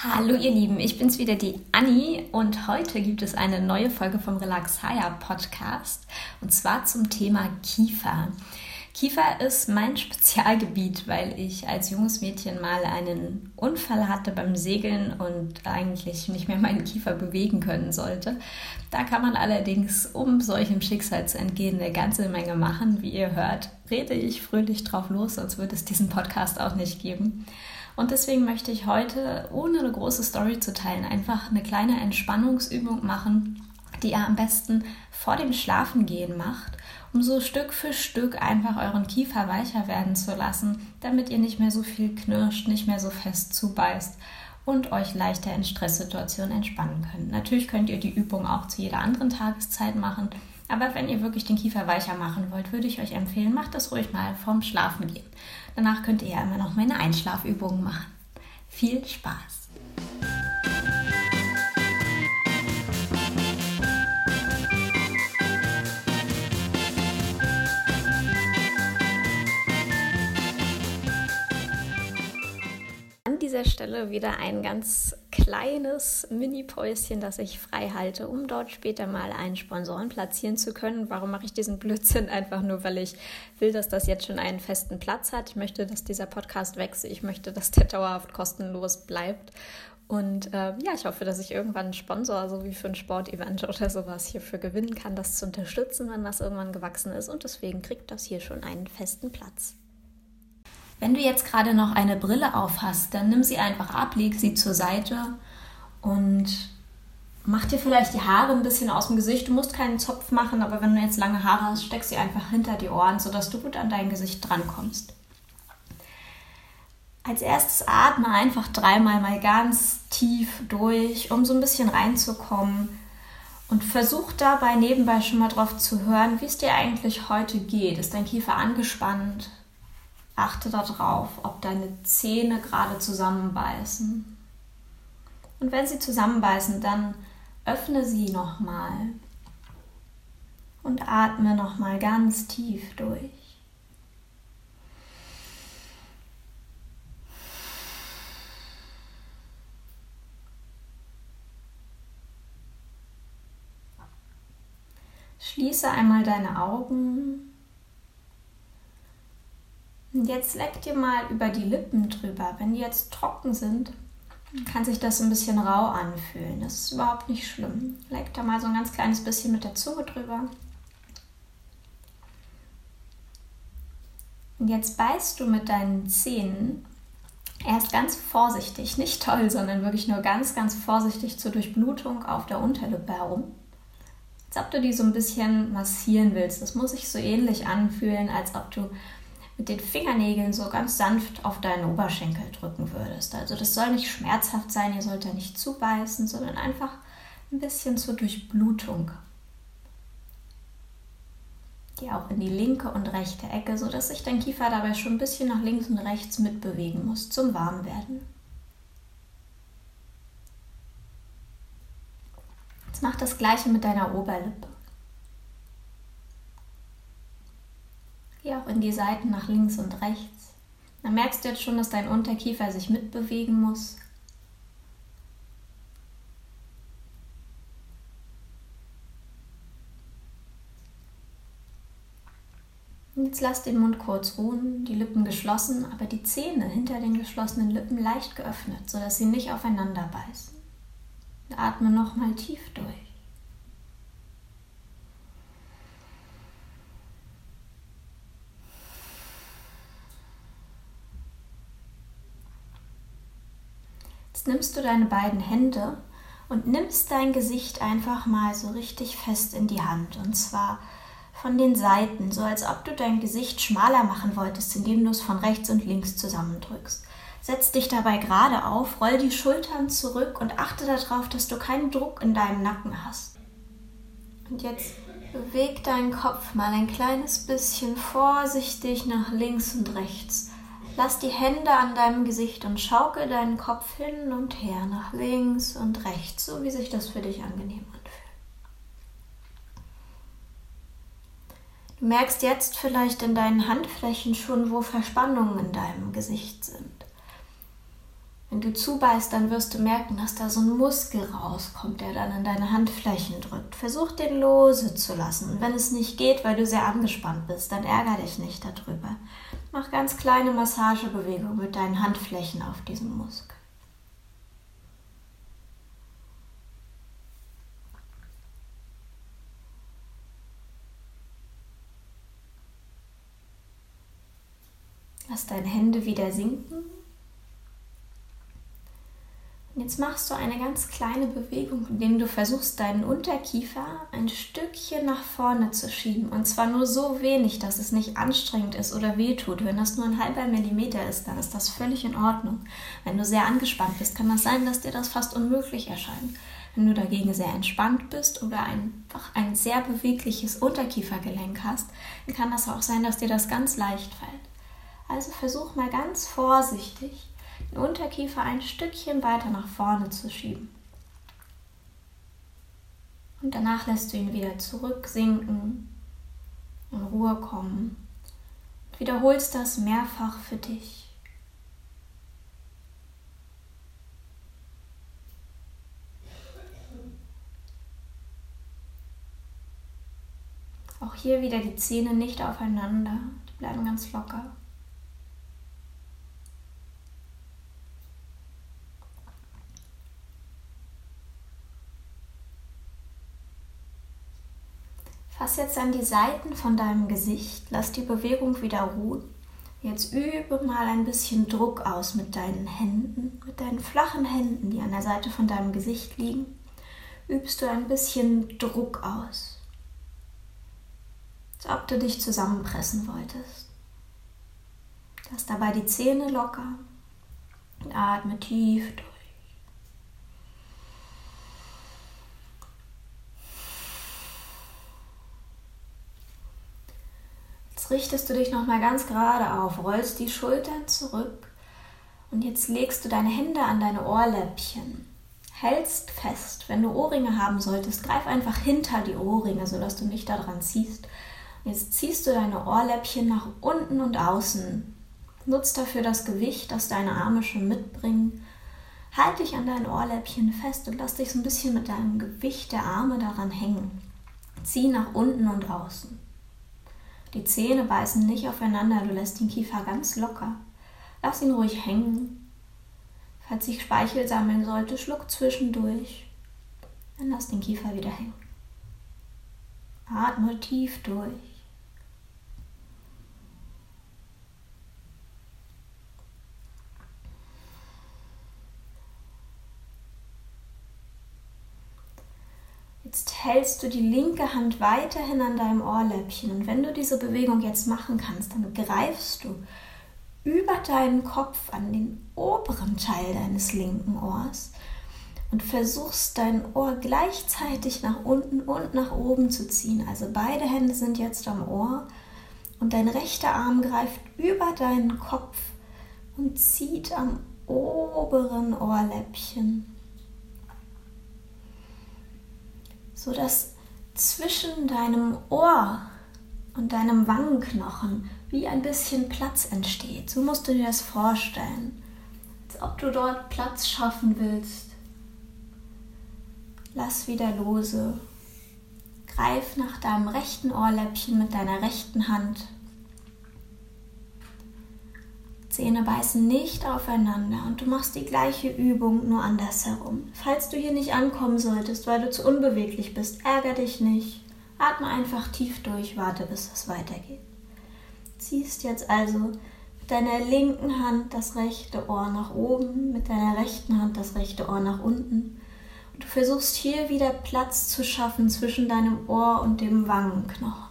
Hallo ihr Lieben, ich bin's wieder, die Anni und heute gibt es eine neue Folge vom Relaxaya Podcast und zwar zum Thema Kiefer. Kiefer ist mein Spezialgebiet, weil ich als junges Mädchen mal einen Unfall hatte beim Segeln und eigentlich nicht mehr meinen Kiefer bewegen können sollte. Da kann man allerdings, um solchem Schicksal zu entgehen, eine ganze Menge machen. Wie ihr hört, rede ich fröhlich drauf los, sonst würde es diesen Podcast auch nicht geben. Und deswegen möchte ich heute, ohne eine große Story zu teilen, einfach eine kleine Entspannungsübung machen, die ihr am besten vor dem Schlafengehen macht, um so Stück für Stück einfach euren Kiefer weicher werden zu lassen, damit ihr nicht mehr so viel knirscht, nicht mehr so fest zubeißt und euch leichter in Stresssituationen entspannen könnt. Natürlich könnt ihr die Übung auch zu jeder anderen Tageszeit machen, aber wenn ihr wirklich den Kiefer weicher machen wollt, würde ich euch empfehlen, macht das ruhig mal vorm Schlafengehen. Danach könnt ihr ja immer noch meine Einschlafübungen machen. Viel Spaß! dieser Stelle wieder ein ganz kleines Mini-Päuschen, das ich frei halte, um dort später mal einen Sponsoren platzieren zu können. Warum mache ich diesen Blödsinn? Einfach nur, weil ich will, dass das jetzt schon einen festen Platz hat. Ich möchte, dass dieser Podcast wächst. Ich möchte, dass der dauerhaft kostenlos bleibt. Und äh, ja, ich hoffe, dass ich irgendwann einen Sponsor, so wie für ein Sportevent oder sowas, hierfür gewinnen kann, das zu unterstützen, wenn das irgendwann gewachsen ist. Und deswegen kriegt das hier schon einen festen Platz. Wenn du jetzt gerade noch eine Brille auf hast, dann nimm sie einfach ab, leg sie zur Seite und mach dir vielleicht die Haare ein bisschen aus dem Gesicht. Du musst keinen Zopf machen, aber wenn du jetzt lange Haare hast, steck sie einfach hinter die Ohren, sodass du gut an dein Gesicht drankommst. Als erstes atme einfach dreimal mal ganz tief durch, um so ein bisschen reinzukommen. Und versuch dabei nebenbei schon mal drauf zu hören, wie es dir eigentlich heute geht. Ist dein Kiefer angespannt? Achte darauf, ob deine Zähne gerade zusammenbeißen. Und wenn sie zusammenbeißen, dann öffne sie nochmal und atme nochmal ganz tief durch. Schließe einmal deine Augen jetzt leck dir mal über die Lippen drüber. Wenn die jetzt trocken sind, kann sich das ein bisschen rau anfühlen. Das ist überhaupt nicht schlimm. Leck da mal so ein ganz kleines bisschen mit der Zunge drüber. Und jetzt beißt du mit deinen Zähnen erst ganz vorsichtig, nicht toll, sondern wirklich nur ganz, ganz vorsichtig zur Durchblutung auf der Unterlippe herum. Als ob du die so ein bisschen massieren willst. Das muss sich so ähnlich anfühlen, als ob du mit den Fingernägeln so ganz sanft auf deinen Oberschenkel drücken würdest. Also das soll nicht schmerzhaft sein, ihr sollt da nicht zubeißen, sondern einfach ein bisschen zur Durchblutung. Geh auch in die linke und rechte Ecke, sodass sich dein Kiefer dabei schon ein bisschen nach links und rechts mitbewegen muss zum Warmwerden. Jetzt mach das gleiche mit deiner Oberlippe. Geh auch in die Seiten nach links und rechts. Dann merkst du jetzt schon, dass dein Unterkiefer sich mitbewegen muss. Jetzt lass den Mund kurz ruhen, die Lippen geschlossen, aber die Zähne hinter den geschlossenen Lippen leicht geöffnet, sodass sie nicht aufeinander beißen. atme nochmal tief durch. Jetzt nimmst du deine beiden Hände und nimmst dein Gesicht einfach mal so richtig fest in die Hand. Und zwar von den Seiten, so als ob du dein Gesicht schmaler machen wolltest, indem du es von rechts und links zusammendrückst. Setz dich dabei gerade auf, roll die Schultern zurück und achte darauf, dass du keinen Druck in deinem Nacken hast. Und jetzt beweg deinen Kopf mal ein kleines bisschen vorsichtig nach links und rechts. Lass die Hände an deinem Gesicht und schaukel deinen Kopf hin und her, nach links und rechts, so wie sich das für dich angenehm anfühlt. Du merkst jetzt vielleicht in deinen Handflächen schon, wo Verspannungen in deinem Gesicht sind. Wenn du zubeißt, dann wirst du merken, dass da so ein Muskel rauskommt, der dann an deine Handflächen drückt. Versuch den lose zu lassen. Und wenn es nicht geht, weil du sehr angespannt bist, dann ärger dich nicht darüber. Mach ganz kleine Massagebewegungen mit deinen Handflächen auf diesem Muskel. Lass deine Hände wieder sinken Jetzt machst du eine ganz kleine Bewegung, indem du versuchst, deinen Unterkiefer ein Stückchen nach vorne zu schieben. Und zwar nur so wenig, dass es nicht anstrengend ist oder wehtut. Wenn das nur ein halber Millimeter ist, dann ist das völlig in Ordnung. Wenn du sehr angespannt bist, kann das sein, dass dir das fast unmöglich erscheint. Wenn du dagegen sehr entspannt bist oder einfach ein sehr bewegliches Unterkiefergelenk hast, dann kann das auch sein, dass dir das ganz leicht fällt. Also versuch mal ganz vorsichtig den Unterkiefer ein Stückchen weiter nach vorne zu schieben. Und danach lässt du ihn wieder zurücksinken, in Ruhe kommen und wiederholst das mehrfach für dich. Auch hier wieder die Zähne nicht aufeinander, die bleiben ganz locker. Fass jetzt an die Seiten von deinem Gesicht, lass die Bewegung wieder ruhen. Jetzt übe mal ein bisschen Druck aus mit deinen Händen, mit deinen flachen Händen, die an der Seite von deinem Gesicht liegen. Übst du ein bisschen Druck aus, als ob du dich zusammenpressen wolltest. Lass dabei die Zähne locker und atme tief durch. Richtest du dich nochmal ganz gerade auf, rollst die Schultern zurück und jetzt legst du deine Hände an deine Ohrläppchen. Hältst fest. Wenn du Ohrringe haben solltest, greif einfach hinter die Ohrringe, sodass du nicht daran ziehst. jetzt ziehst du deine Ohrläppchen nach unten und außen. Nutz dafür das Gewicht, das deine Arme schon mitbringen. Halt dich an deinen Ohrläppchen fest und lass dich so ein bisschen mit deinem Gewicht der Arme daran hängen. Zieh nach unten und außen. Die Zähne beißen nicht aufeinander, du lässt den Kiefer ganz locker. Lass ihn ruhig hängen. Falls sich Speichel sammeln sollte, schluck zwischendurch. Dann lass den Kiefer wieder hängen. Atme tief durch. Jetzt hältst du die linke Hand weiterhin an deinem Ohrläppchen und wenn du diese Bewegung jetzt machen kannst, dann greifst du über deinen Kopf an den oberen Teil deines linken Ohrs und versuchst dein Ohr gleichzeitig nach unten und nach oben zu ziehen. Also beide Hände sind jetzt am Ohr und dein rechter Arm greift über deinen Kopf und zieht am oberen Ohrläppchen sodass zwischen deinem Ohr und deinem Wangenknochen wie ein bisschen Platz entsteht. So musst du dir das vorstellen, als ob du dort Platz schaffen willst. Lass wieder lose. Greif nach deinem rechten Ohrläppchen mit deiner rechten Hand Zähne beißen nicht aufeinander und du machst die gleiche Übung nur andersherum. Falls du hier nicht ankommen solltest, weil du zu unbeweglich bist, ärger dich nicht. Atme einfach tief durch, warte, bis es weitergeht. Ziehst jetzt also mit deiner linken Hand das rechte Ohr nach oben, mit deiner rechten Hand das rechte Ohr nach unten. Und du versuchst hier wieder Platz zu schaffen zwischen deinem Ohr und dem Wangenknochen.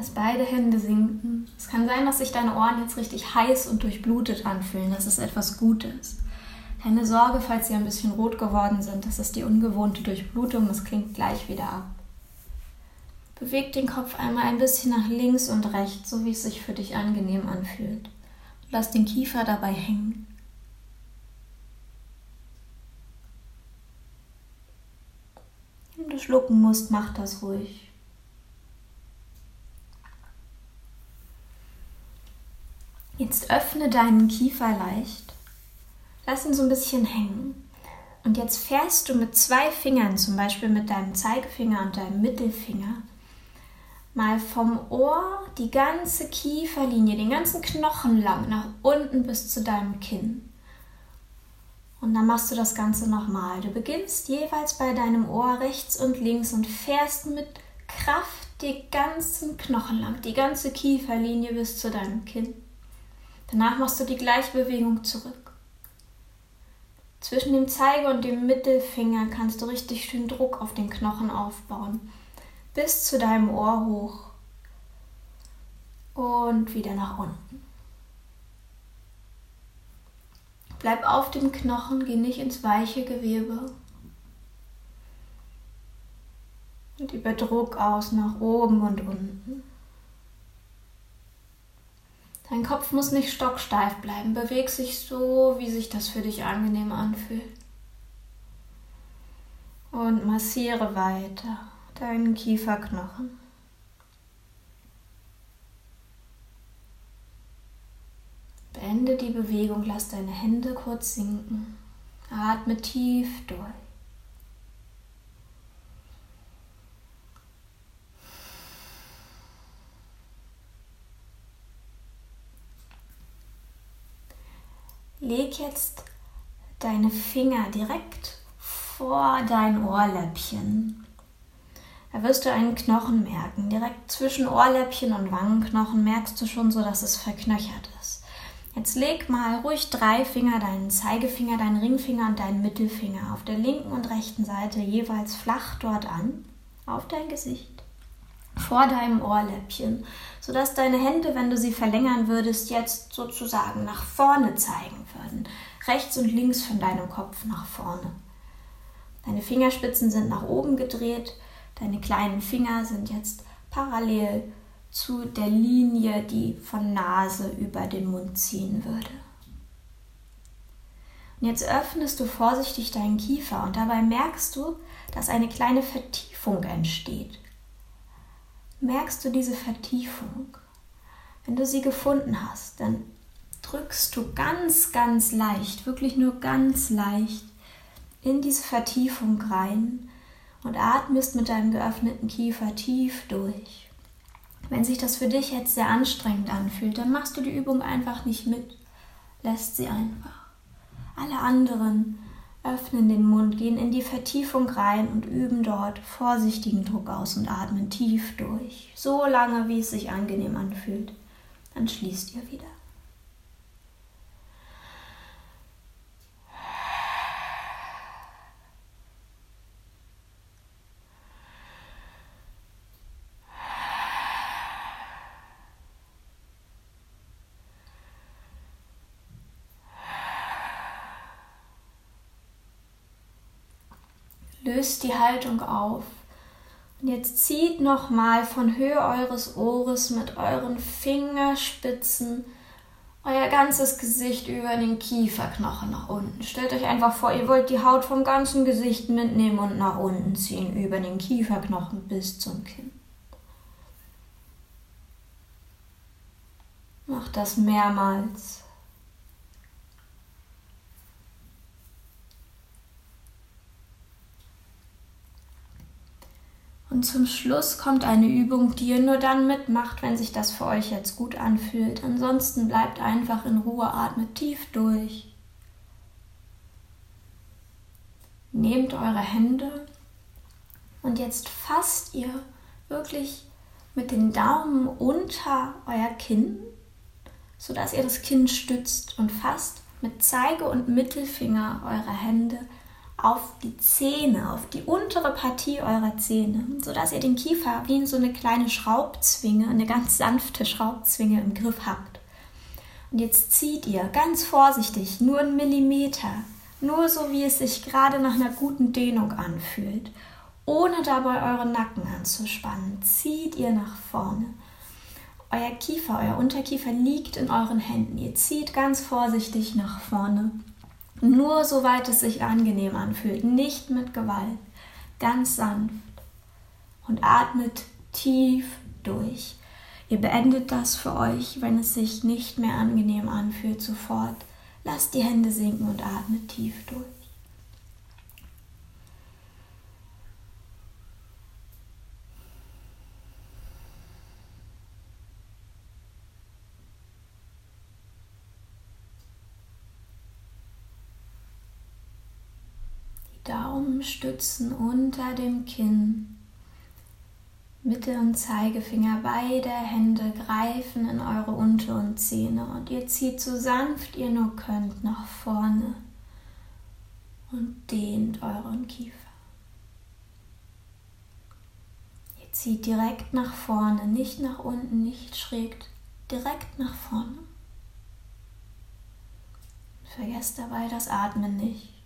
Lass beide Hände sinken. Es kann sein, dass sich deine Ohren jetzt richtig heiß und durchblutet anfühlen. Das ist etwas Gutes. Keine Sorge, falls sie ein bisschen rot geworden sind. Das ist die ungewohnte Durchblutung. Es klingt gleich wieder ab. Beweg den Kopf einmal ein bisschen nach links und rechts, so wie es sich für dich angenehm anfühlt. Und lass den Kiefer dabei hängen. Wenn du schlucken musst, mach das ruhig. Jetzt öffne deinen Kiefer leicht. Lass ihn so ein bisschen hängen. Und jetzt fährst du mit zwei Fingern, zum Beispiel mit deinem Zeigefinger und deinem Mittelfinger, mal vom Ohr die ganze Kieferlinie, den ganzen Knochen lang nach unten bis zu deinem Kinn. Und dann machst du das Ganze nochmal. Du beginnst jeweils bei deinem Ohr rechts und links und fährst mit Kraft die ganzen Knochen lang, die ganze Kieferlinie bis zu deinem Kinn. Danach machst du die gleiche Bewegung zurück. Zwischen dem Zeige und dem Mittelfinger kannst du richtig schön Druck auf den Knochen aufbauen. Bis zu deinem Ohr hoch. Und wieder nach unten. Bleib auf dem Knochen, geh nicht ins weiche Gewebe. Und über Druck aus nach oben und unten. Dein Kopf muss nicht stocksteif bleiben. Beweg sich so, wie sich das für dich angenehm anfühlt. Und massiere weiter deinen Kieferknochen. Beende die Bewegung, lass deine Hände kurz sinken. Atme tief durch. Leg jetzt deine Finger direkt vor dein Ohrläppchen. Da wirst du einen Knochen merken. Direkt zwischen Ohrläppchen und Wangenknochen merkst du schon so, dass es verknöchert ist. Jetzt leg mal ruhig drei Finger, deinen Zeigefinger, deinen Ringfinger und deinen Mittelfinger auf der linken und rechten Seite jeweils flach dort an, auf dein Gesicht, vor deinem Ohrläppchen, sodass deine Hände, wenn du sie verlängern würdest, jetzt sozusagen nach vorne zeigen würden, rechts und links von deinem Kopf nach vorne. Deine Fingerspitzen sind nach oben gedreht, deine kleinen Finger sind jetzt parallel zu der Linie, die von Nase über den Mund ziehen würde. Und jetzt öffnest du vorsichtig deinen Kiefer und dabei merkst du, dass eine kleine Vertiefung entsteht. Merkst du diese Vertiefung? Wenn du sie gefunden hast, dann drückst du ganz, ganz leicht, wirklich nur ganz leicht in diese Vertiefung rein und atmest mit deinem geöffneten Kiefer tief durch. Wenn sich das für dich jetzt sehr anstrengend anfühlt, dann machst du die Übung einfach nicht mit. Lässt sie einfach. Alle anderen öffnen den Mund, gehen in die Vertiefung rein und üben dort vorsichtigen Druck aus und atmen tief durch. So lange, wie es sich angenehm anfühlt. Dann schließt ihr wieder. Löst die Haltung auf. Und jetzt zieht nochmal von Höhe eures Ohres mit euren Fingerspitzen euer ganzes Gesicht über den Kieferknochen nach unten. Stellt euch einfach vor, ihr wollt die Haut vom ganzen Gesicht mitnehmen und nach unten ziehen, über den Kieferknochen bis zum Kinn. Macht das mehrmals. Und zum Schluss kommt eine Übung, die ihr nur dann mitmacht, wenn sich das für euch jetzt gut anfühlt. Ansonsten bleibt einfach in Ruhe, atmet tief durch. Nehmt eure Hände und jetzt fasst ihr wirklich mit den Daumen unter euer Kinn, sodass ihr das Kinn stützt und fasst mit Zeige und Mittelfinger eure Hände auf die Zähne, auf die untere Partie eurer Zähne, sodass ihr den Kiefer wie in so eine kleine Schraubzwinge, eine ganz sanfte Schraubzwinge im Griff habt. Und jetzt zieht ihr ganz vorsichtig, nur einen Millimeter, nur so wie es sich gerade nach einer guten Dehnung anfühlt, ohne dabei euren Nacken anzuspannen, zieht ihr nach vorne. Euer Kiefer, euer Unterkiefer liegt in euren Händen. Ihr zieht ganz vorsichtig nach vorne nur soweit es sich angenehm anfühlt, nicht mit Gewalt. ganz sanft und atmet tief durch. Ihr beendet das für euch, wenn es sich nicht mehr angenehm anfühlt, sofort. Lasst die Hände sinken und atmet tief durch. Daumen stützen unter dem Kinn. Mitte und Zeigefinger, beide Hände greifen in eure unteren Zähne und ihr zieht so sanft ihr nur könnt nach vorne und dehnt euren Kiefer. Ihr zieht direkt nach vorne, nicht nach unten, nicht schräg, direkt nach vorne. Vergesst dabei das Atmen nicht.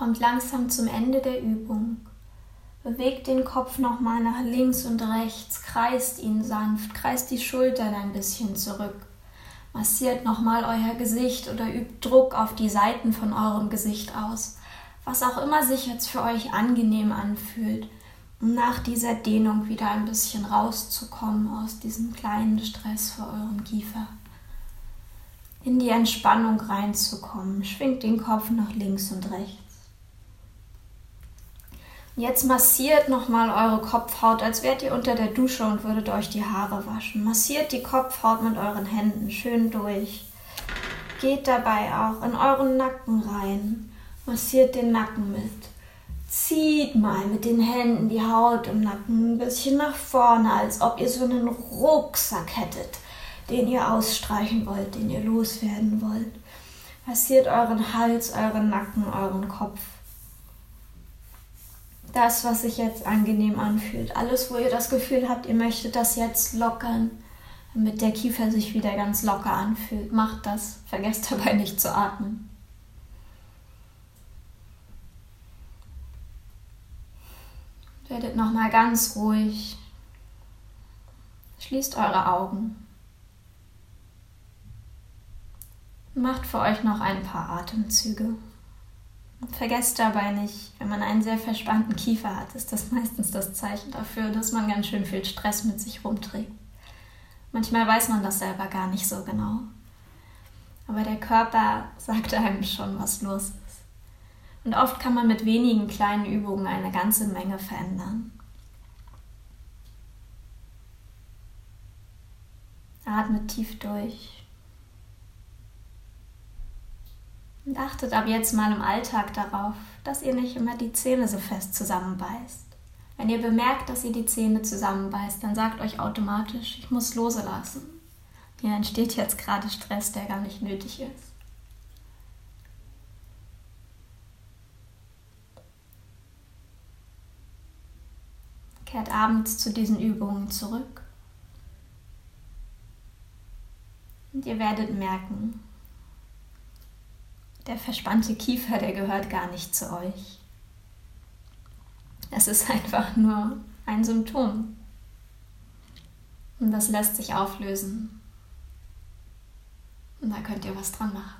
Kommt langsam zum Ende der Übung. Bewegt den Kopf nochmal nach links und rechts, kreist ihn sanft, kreist die Schultern ein bisschen zurück. Massiert nochmal euer Gesicht oder übt Druck auf die Seiten von eurem Gesicht aus. Was auch immer sich jetzt für euch angenehm anfühlt, um nach dieser Dehnung wieder ein bisschen rauszukommen aus diesem kleinen Stress vor eurem Kiefer. In die Entspannung reinzukommen. Schwingt den Kopf nach links und rechts. Jetzt massiert nochmal eure Kopfhaut, als wärt ihr unter der Dusche und würdet euch die Haare waschen. Massiert die Kopfhaut mit euren Händen schön durch. Geht dabei auch in euren Nacken rein. Massiert den Nacken mit. Zieht mal mit den Händen die Haut im Nacken ein bisschen nach vorne, als ob ihr so einen Rucksack hättet, den ihr ausstreichen wollt, den ihr loswerden wollt. Massiert euren Hals, euren Nacken, euren Kopf das, was sich jetzt angenehm anfühlt. Alles, wo ihr das Gefühl habt, ihr möchtet das jetzt lockern, damit der Kiefer sich wieder ganz locker anfühlt. Macht das. Vergesst dabei nicht zu atmen. Werdet nochmal ganz ruhig. Schließt eure Augen. Macht für euch noch ein paar Atemzüge. Vergesst dabei nicht, wenn man einen sehr verspannten Kiefer hat, ist das meistens das Zeichen dafür, dass man ganz schön viel Stress mit sich rumträgt. Manchmal weiß man das selber gar nicht so genau. Aber der Körper sagt einem schon, was los ist. Und oft kann man mit wenigen kleinen Übungen eine ganze Menge verändern. Atmet tief durch. Und achtet ab jetzt mal im Alltag darauf, dass ihr nicht immer die Zähne so fest zusammenbeißt. Wenn ihr bemerkt, dass ihr die Zähne zusammenbeißt, dann sagt euch automatisch, ich muss loslassen. Hier entsteht jetzt gerade Stress, der gar nicht nötig ist. Kehrt abends zu diesen Übungen zurück. Und ihr werdet merken, der verspannte Kiefer, der gehört gar nicht zu euch. Es ist einfach nur ein Symptom. Und das lässt sich auflösen. Und da könnt ihr was dran machen.